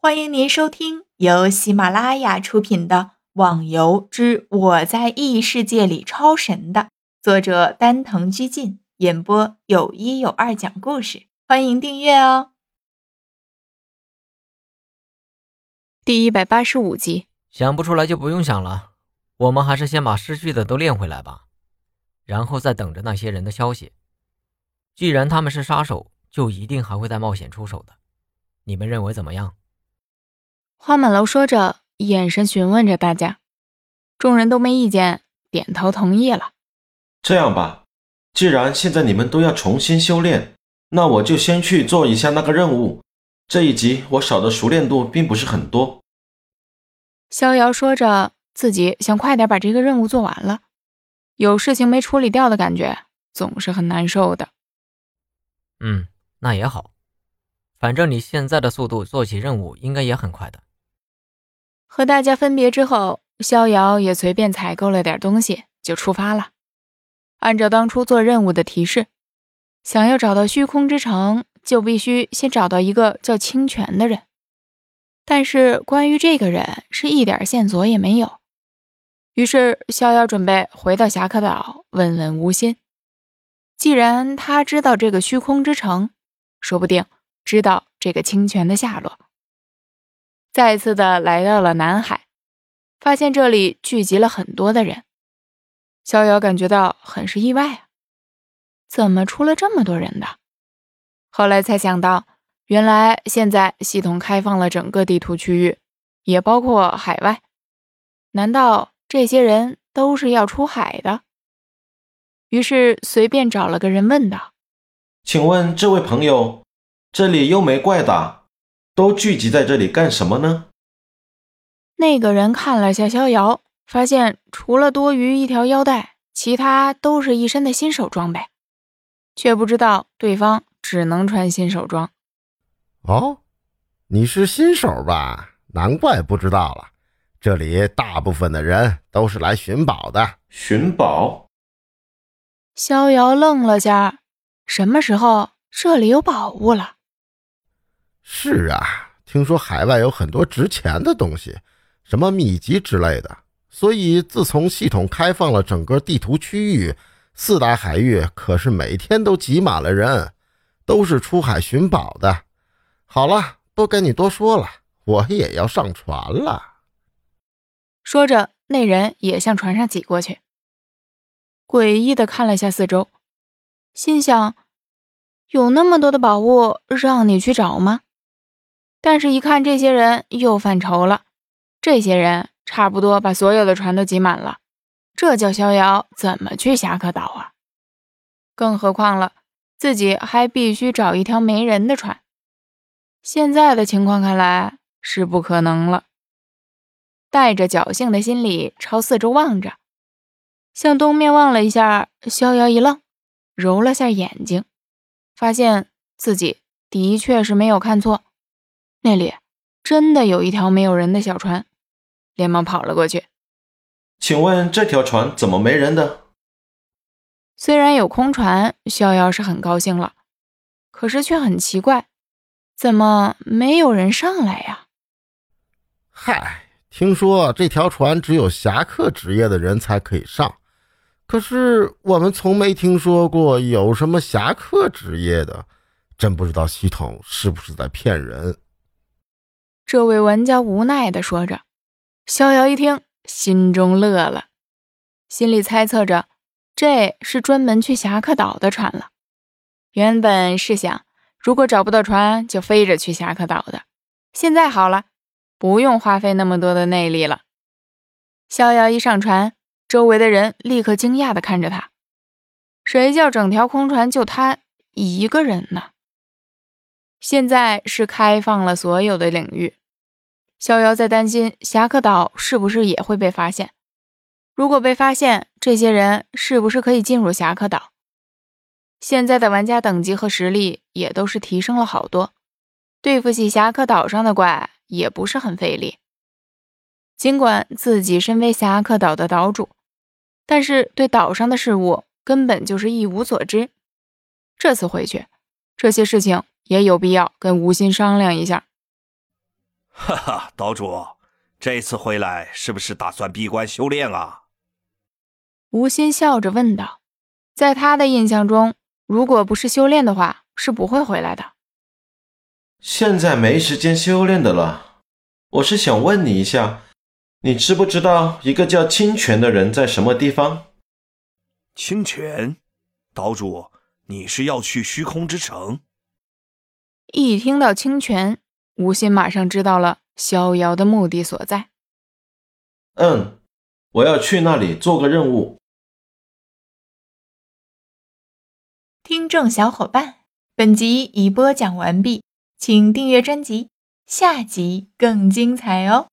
欢迎您收听由喜马拉雅出品的《网游之我在异世界里超神》的作者丹藤居进演播，有一有二讲故事。欢迎订阅哦。第一百八十五集，想不出来就不用想了，我们还是先把失去的都练回来吧，然后再等着那些人的消息。既然他们是杀手，就一定还会再冒险出手的。你们认为怎么样？花满楼说着，眼神询问着大家。众人都没意见，点头同意了。这样吧，既然现在你们都要重新修炼，那我就先去做一下那个任务。这一集我少的熟练度并不是很多。逍遥说着，自己想快点把这个任务做完了。有事情没处理掉的感觉，总是很难受的。嗯，那也好，反正你现在的速度做起任务应该也很快的。和大家分别之后，逍遥也随便采购了点东西，就出发了。按照当初做任务的提示，想要找到虚空之城，就必须先找到一个叫清泉的人。但是关于这个人，是一点线索也没有。于是逍遥准备回到侠客岛问问无心。既然他知道这个虚空之城，说不定知道这个清泉的下落。再次的来到了南海，发现这里聚集了很多的人，逍遥感觉到很是意外啊！怎么出了这么多人的？后来才想到，原来现在系统开放了整个地图区域，也包括海外。难道这些人都是要出海的？于是随便找了个人问道：“请问这位朋友，这里又没怪打？”都聚集在这里干什么呢？那个人看了下逍遥，发现除了多余一条腰带，其他都是一身的新手装备，却不知道对方只能穿新手装。哦，你是新手吧？难怪不知道了。这里大部分的人都是来寻宝的。寻宝？逍遥愣了下，什么时候这里有宝物了？是啊，听说海外有很多值钱的东西，什么秘籍之类的。所以自从系统开放了整个地图区域，四大海域可是每天都挤满了人，都是出海寻宝的。好了，不跟你多说了，我也要上船了。说着，那人也向船上挤过去，诡异的看了下四周，心想：有那么多的宝物让你去找吗？但是，一看这些人又犯愁了。这些人差不多把所有的船都挤满了，这叫逍遥怎么去侠客岛啊？更何况了，自己还必须找一条没人的船。现在的情况看来是不可能了。带着侥幸的心理朝四周望着，向东面望了一下，逍遥一愣，揉了下眼睛，发现自己的确是没有看错。那里真的有一条没有人的小船，连忙跑了过去。请问这条船怎么没人的？虽然有空船，逍遥是很高兴了，可是却很奇怪，怎么没有人上来呀？嗨，听说这条船只有侠客职业的人才可以上，可是我们从没听说过有什么侠客职业的，真不知道系统是不是在骗人。这位玩家无奈地说着，逍遥一听，心中乐了，心里猜测着，这是专门去侠客岛的船了。原本是想，如果找不到船，就飞着去侠客岛的。现在好了，不用花费那么多的内力了。逍遥一上船，周围的人立刻惊讶地看着他，谁叫整条空船就他一个人呢？现在是开放了所有的领域。逍遥在担心侠客岛是不是也会被发现。如果被发现，这些人是不是可以进入侠客岛？现在的玩家等级和实力也都是提升了好多，对付起侠客岛上的怪也不是很费力。尽管自己身为侠客岛的岛主，但是对岛上的事物根本就是一无所知。这次回去，这些事情也有必要跟吴昕商量一下。哈哈，岛主，这次回来是不是打算闭关修炼啊？吴心笑着问道。在他的印象中，如果不是修炼的话，是不会回来的。现在没时间修炼的了。我是想问你一下，你知不知道一个叫清泉的人在什么地方？清泉，岛主，你是要去虚空之城？一听到清泉，吴昕马上知道了逍遥的目的所在。嗯，我要去那里做个任务。听众小伙伴，本集已播讲完毕，请订阅专辑，下集更精彩哦。